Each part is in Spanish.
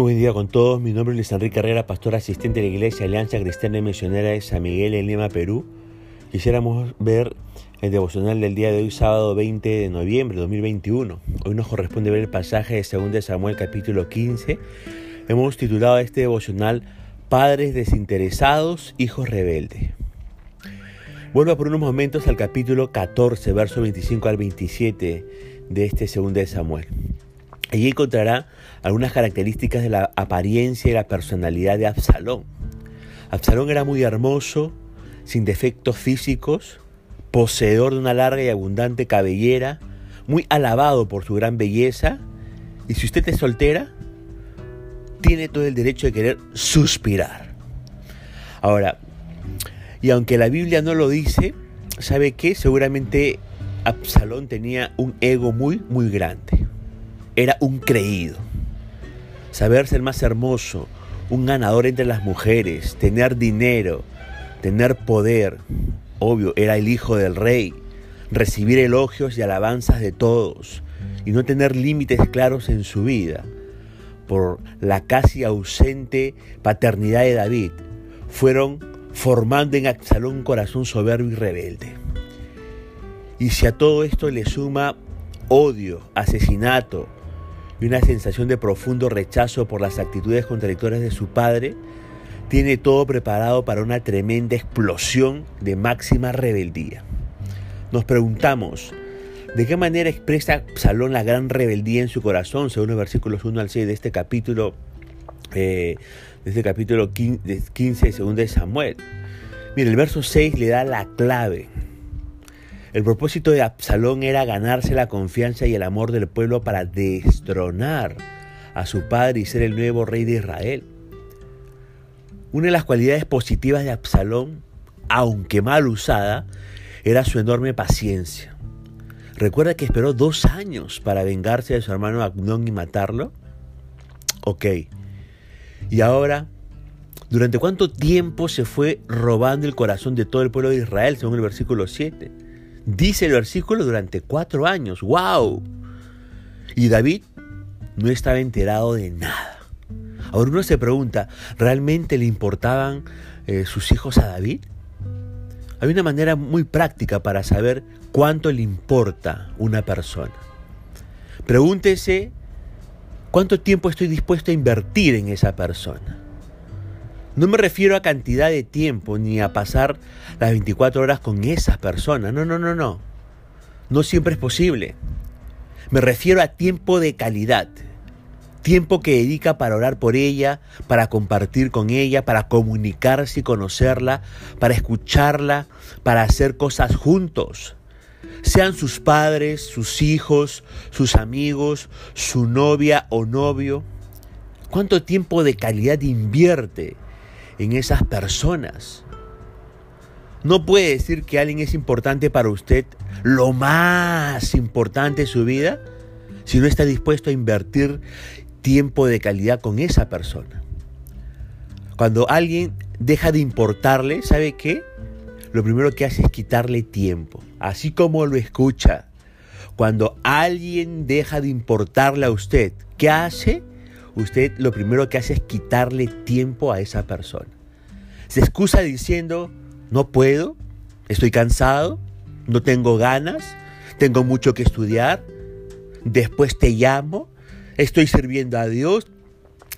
Muy buen día con todos. Mi nombre es Luis Enrique Herrera, pastor asistente de la Iglesia Alianza Cristiana y Misionera de San Miguel en Lima, Perú. Quisiéramos ver el devocional del día de hoy, sábado 20 de noviembre de 2021. Hoy nos corresponde ver el pasaje de 2 Samuel capítulo 15. Hemos titulado este devocional Padres desinteresados, hijos rebeldes. Vuelvo por unos momentos al capítulo 14, verso 25 al 27 de este 2 Samuel. Allí encontrará algunas características de la apariencia y la personalidad de Absalón. Absalón era muy hermoso, sin defectos físicos, poseedor de una larga y abundante cabellera, muy alabado por su gran belleza, y si usted es soltera, tiene todo el derecho de querer suspirar. Ahora, y aunque la Biblia no lo dice, ¿sabe qué? Seguramente Absalón tenía un ego muy, muy grande era un creído. Saber ser más hermoso, un ganador entre las mujeres, tener dinero, tener poder. Obvio, era el hijo del rey. Recibir elogios y alabanzas de todos y no tener límites claros en su vida por la casi ausente paternidad de David, fueron formando en Absalón un corazón soberbio y rebelde. Y si a todo esto le suma odio, asesinato, y una sensación de profundo rechazo por las actitudes contradictorias de su padre, tiene todo preparado para una tremenda explosión de máxima rebeldía. Nos preguntamos, ¿de qué manera expresa Salón la gran rebeldía en su corazón, según los versículos 1 al 6 de este capítulo, eh, de este capítulo 15 de 2 de Samuel? Mire, el verso 6 le da la clave el propósito de Absalón era ganarse la confianza y el amor del pueblo para destronar a su padre y ser el nuevo rey de Israel. Una de las cualidades positivas de Absalón, aunque mal usada, era su enorme paciencia. ¿Recuerda que esperó dos años para vengarse de su hermano Agnón y matarlo? Ok. Y ahora, ¿durante cuánto tiempo se fue robando el corazón de todo el pueblo de Israel, según el versículo 7? Dice el versículo durante cuatro años. ¡Wow! Y David no estaba enterado de nada. Ahora uno se pregunta, ¿realmente le importaban eh, sus hijos a David? Hay una manera muy práctica para saber cuánto le importa una persona. Pregúntese cuánto tiempo estoy dispuesto a invertir en esa persona. No me refiero a cantidad de tiempo ni a pasar las 24 horas con esas personas. No, no, no, no. No siempre es posible. Me refiero a tiempo de calidad. Tiempo que dedica para orar por ella, para compartir con ella, para comunicarse y conocerla, para escucharla, para hacer cosas juntos. Sean sus padres, sus hijos, sus amigos, su novia o novio. ¿Cuánto tiempo de calidad invierte en esas personas. No puede decir que alguien es importante para usted, lo más importante de su vida, si no está dispuesto a invertir tiempo de calidad con esa persona. Cuando alguien deja de importarle, ¿sabe qué? Lo primero que hace es quitarle tiempo, así como lo escucha. Cuando alguien deja de importarle a usted, ¿qué hace? Usted lo primero que hace es quitarle tiempo a esa persona. Se excusa diciendo, no puedo, estoy cansado, no tengo ganas, tengo mucho que estudiar, después te llamo, estoy sirviendo a Dios,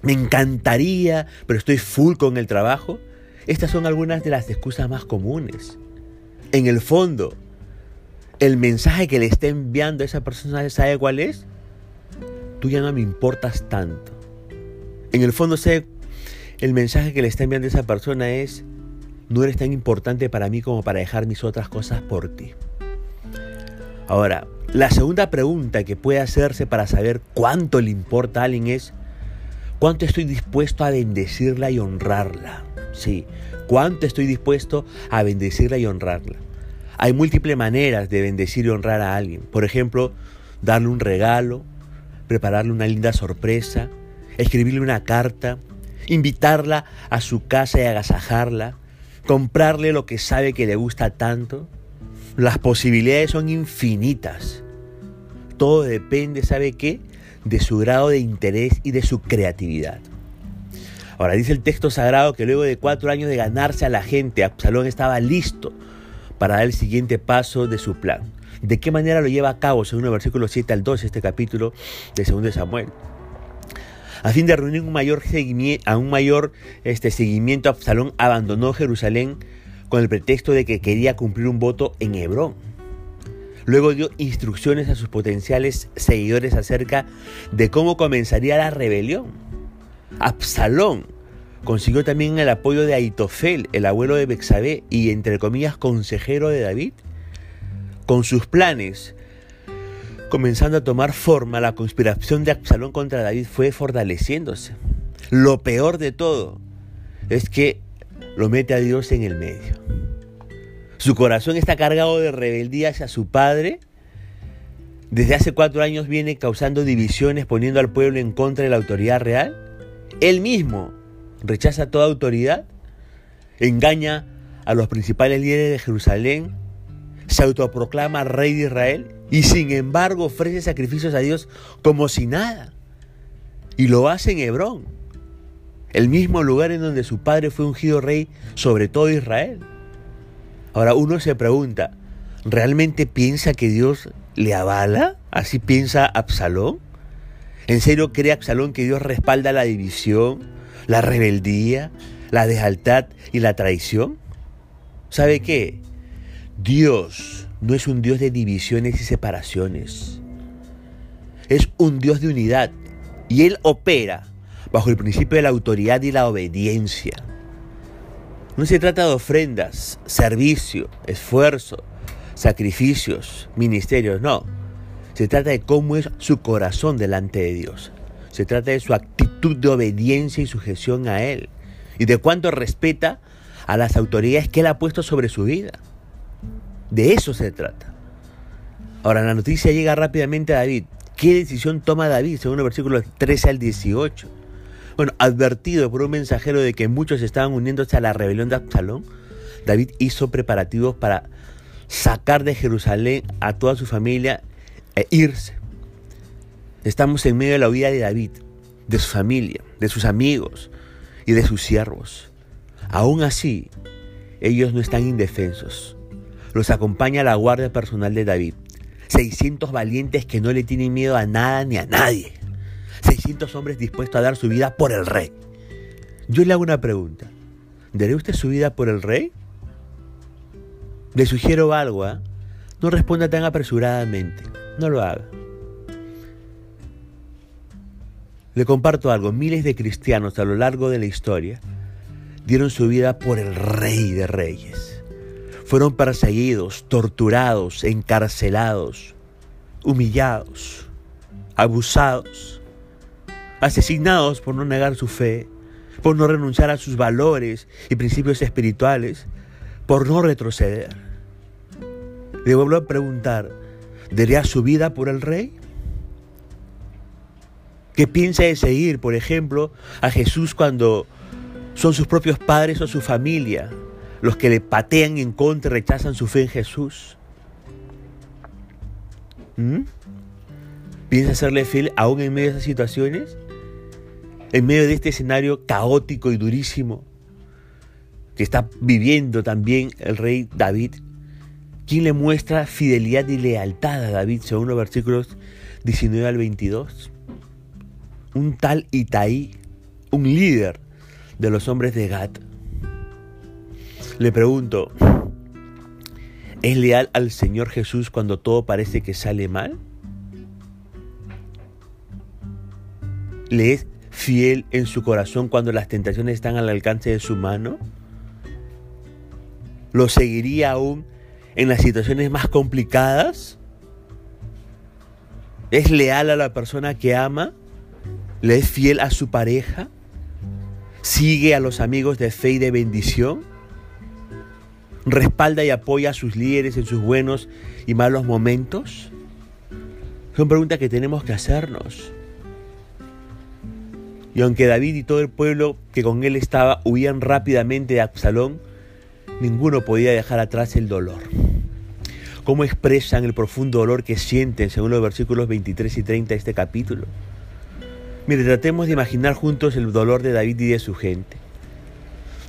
me encantaría, pero estoy full con el trabajo. Estas son algunas de las excusas más comunes. En el fondo, el mensaje que le está enviando a esa persona, ¿sabe cuál es? Tú ya no me importas tanto. En el fondo sé, el mensaje que le está enviando esa persona es, no eres tan importante para mí como para dejar mis otras cosas por ti. Ahora, la segunda pregunta que puede hacerse para saber cuánto le importa a alguien es, ¿cuánto estoy dispuesto a bendecirla y honrarla? Sí, ¿cuánto estoy dispuesto a bendecirla y honrarla? Hay múltiples maneras de bendecir y honrar a alguien. Por ejemplo, darle un regalo, prepararle una linda sorpresa, escribirle una carta, invitarla a su casa y agasajarla, comprarle lo que sabe que le gusta tanto. Las posibilidades son infinitas. Todo depende, ¿sabe qué? De su grado de interés y de su creatividad. Ahora dice el texto sagrado que luego de cuatro años de ganarse a la gente, Absalón estaba listo para dar el siguiente paso de su plan. ¿De qué manera lo lleva a cabo, según el versículo 7 al 12, este capítulo de 2 de Samuel? A fin de reunir un mayor seguimiento, a un mayor este, seguimiento, Absalón abandonó Jerusalén con el pretexto de que quería cumplir un voto en Hebrón. Luego dio instrucciones a sus potenciales seguidores acerca de cómo comenzaría la rebelión. Absalón consiguió también el apoyo de Aitofel, el abuelo de Bexabé y entre comillas consejero de David. Con sus planes comenzando a tomar forma, la conspiración de Absalón contra David fue fortaleciéndose. Lo peor de todo es que lo mete a Dios en el medio. Su corazón está cargado de rebeldía hacia su padre. Desde hace cuatro años viene causando divisiones, poniendo al pueblo en contra de la autoridad real. Él mismo rechaza toda autoridad, engaña a los principales líderes de Jerusalén, se autoproclama rey de Israel y sin embargo ofrece sacrificios a Dios como si nada. Y lo hace en Hebrón, el mismo lugar en donde su padre fue ungido rey sobre todo Israel. Ahora uno se pregunta, ¿realmente piensa que Dios le avala? ¿Así piensa Absalón? ¿En serio cree Absalón que Dios respalda la división, la rebeldía, la deslealtad y la traición? ¿Sabe qué? Dios no es un Dios de divisiones y separaciones. Es un Dios de unidad y Él opera bajo el principio de la autoridad y la obediencia. No se trata de ofrendas, servicio, esfuerzo, sacrificios, ministerios, no. Se trata de cómo es su corazón delante de Dios. Se trata de su actitud de obediencia y sujeción a Él. Y de cuánto respeta a las autoridades que Él ha puesto sobre su vida. De eso se trata. Ahora la noticia llega rápidamente a David. ¿Qué decisión toma David? Según el versículo 13 al 18. Bueno, advertido por un mensajero de que muchos estaban uniéndose a la rebelión de Absalón, David hizo preparativos para sacar de Jerusalén a toda su familia e irse. Estamos en medio de la huida de David, de su familia, de sus amigos y de sus siervos. Aún así, ellos no están indefensos. Los acompaña la guardia personal de David. 600 valientes que no le tienen miedo a nada ni a nadie. 600 hombres dispuestos a dar su vida por el rey. Yo le hago una pregunta. ¿Daré usted su vida por el rey? Le sugiero algo, ¿eh? No responda tan apresuradamente. No lo haga. Le comparto algo. Miles de cristianos a lo largo de la historia dieron su vida por el rey de reyes. Fueron perseguidos, torturados, encarcelados, humillados, abusados asesinados por no negar su fe, por no renunciar a sus valores y principios espirituales, por no retroceder. Le vuelvo a preguntar, ¿daría su vida por el rey? ¿Qué piensa de seguir, por ejemplo, a Jesús cuando son sus propios padres o su familia los que le patean en contra rechazan su fe en Jesús? ¿Mm? ¿Piensa serle fiel aún en medio de esas situaciones? en medio de este escenario caótico y durísimo que está viviendo también el rey David, ¿quién le muestra fidelidad y lealtad a David según los versículos 19 al 22? Un tal Itaí, un líder de los hombres de Gad. Le pregunto, ¿es leal al Señor Jesús cuando todo parece que sale mal? ¿Le es fiel en su corazón cuando las tentaciones están al alcance de su mano? ¿Lo seguiría aún en las situaciones más complicadas? ¿Es leal a la persona que ama? ¿Le es fiel a su pareja? ¿Sigue a los amigos de fe y de bendición? ¿Respalda y apoya a sus líderes en sus buenos y malos momentos? Son preguntas que tenemos que hacernos. Y aunque David y todo el pueblo que con él estaba huían rápidamente de Absalón, ninguno podía dejar atrás el dolor. ¿Cómo expresan el profundo dolor que sienten según los versículos 23 y 30 de este capítulo? Mire, tratemos de imaginar juntos el dolor de David y de su gente.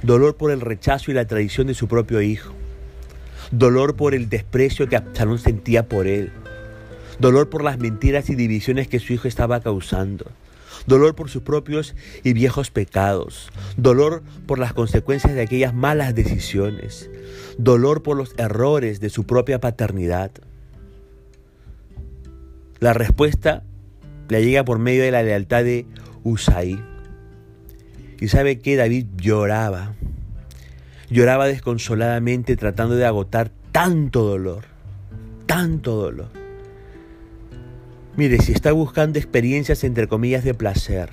Dolor por el rechazo y la traición de su propio hijo. Dolor por el desprecio que Absalón sentía por él. Dolor por las mentiras y divisiones que su hijo estaba causando. Dolor por sus propios y viejos pecados. Dolor por las consecuencias de aquellas malas decisiones. Dolor por los errores de su propia paternidad. La respuesta le llega por medio de la lealtad de Usai. Y sabe que David lloraba, lloraba desconsoladamente tratando de agotar tanto dolor, tanto dolor. Mire, si está buscando experiencias entre comillas de placer,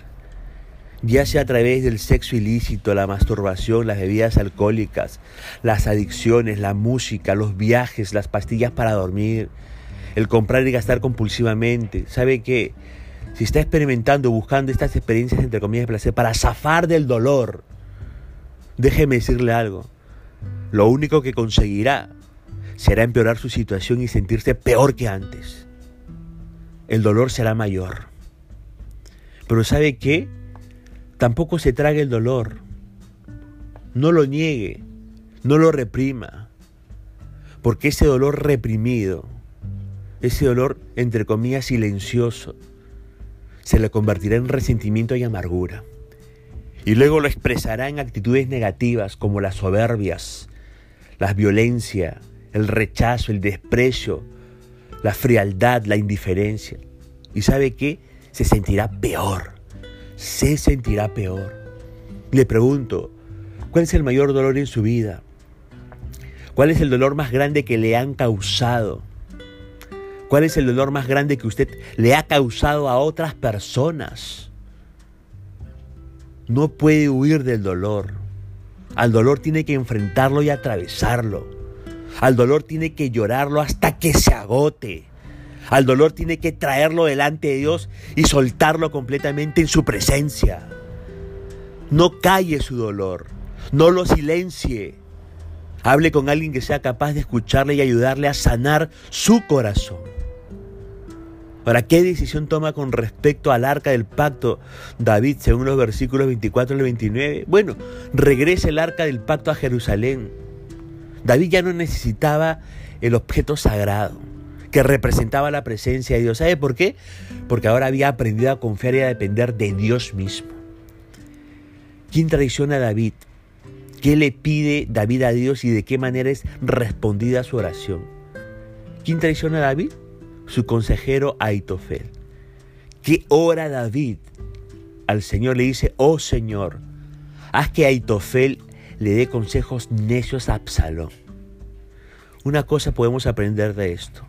ya sea a través del sexo ilícito, la masturbación, las bebidas alcohólicas, las adicciones, la música, los viajes, las pastillas para dormir, el comprar y gastar compulsivamente, ¿sabe qué? Si está experimentando, buscando estas experiencias entre comillas de placer para zafar del dolor, déjeme decirle algo. Lo único que conseguirá será empeorar su situación y sentirse peor que antes. El dolor será mayor. Pero ¿sabe qué? Tampoco se trague el dolor. No lo niegue, no lo reprima. Porque ese dolor reprimido, ese dolor entre comillas silencioso, se le convertirá en resentimiento y amargura. Y luego lo expresará en actitudes negativas como las soberbias, la violencia, el rechazo, el desprecio, la frialdad, la indiferencia. ¿Y sabe qué? Se sentirá peor. Se sentirá peor. Le pregunto, ¿cuál es el mayor dolor en su vida? ¿Cuál es el dolor más grande que le han causado? ¿Cuál es el dolor más grande que usted le ha causado a otras personas? No puede huir del dolor. Al dolor tiene que enfrentarlo y atravesarlo. Al dolor tiene que llorarlo hasta que se agote. Al dolor tiene que traerlo delante de Dios y soltarlo completamente en su presencia. No calle su dolor. No lo silencie. Hable con alguien que sea capaz de escucharle y ayudarle a sanar su corazón. Ahora, ¿qué decisión toma con respecto al arca del pacto David según los versículos 24 y 29? Bueno, regresa el arca del pacto a Jerusalén. David ya no necesitaba el objeto sagrado que representaba la presencia de Dios. ¿Sabe por qué? Porque ahora había aprendido a confiar y a depender de Dios mismo. ¿Quién traiciona a David? ¿Qué le pide David a Dios y de qué manera es respondida su oración? ¿Quién traiciona a David? Su consejero Aitofel. ¿Qué ora David? Al Señor le dice, oh Señor, haz que Aitofel le dé consejos necios a Absalón. Una cosa podemos aprender de esto.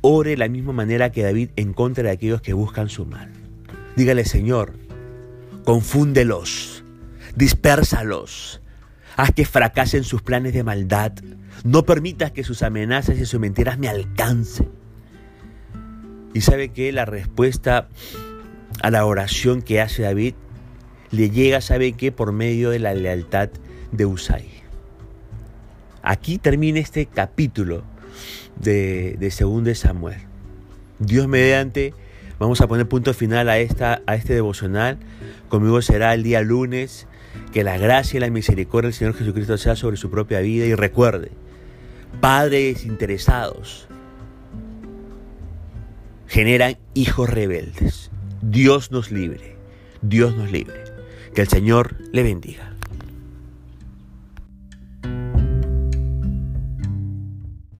Ore de la misma manera que David en contra de aquellos que buscan su mal. Dígale, Señor, confúndelos, dispérsalos, haz que fracasen sus planes de maldad. No permitas que sus amenazas y sus mentiras me alcancen. Y sabe que la respuesta a la oración que hace David le llega, sabe que por medio de la lealtad de Usai. Aquí termina este capítulo de, de Samuel. Dios mediante, vamos a poner punto final a, esta, a este devocional. Conmigo será el día lunes. Que la gracia y la misericordia del Señor Jesucristo sea sobre su propia vida. Y recuerde, padres interesados, generan hijos rebeldes. Dios nos libre, Dios nos libre. Que el Señor le bendiga.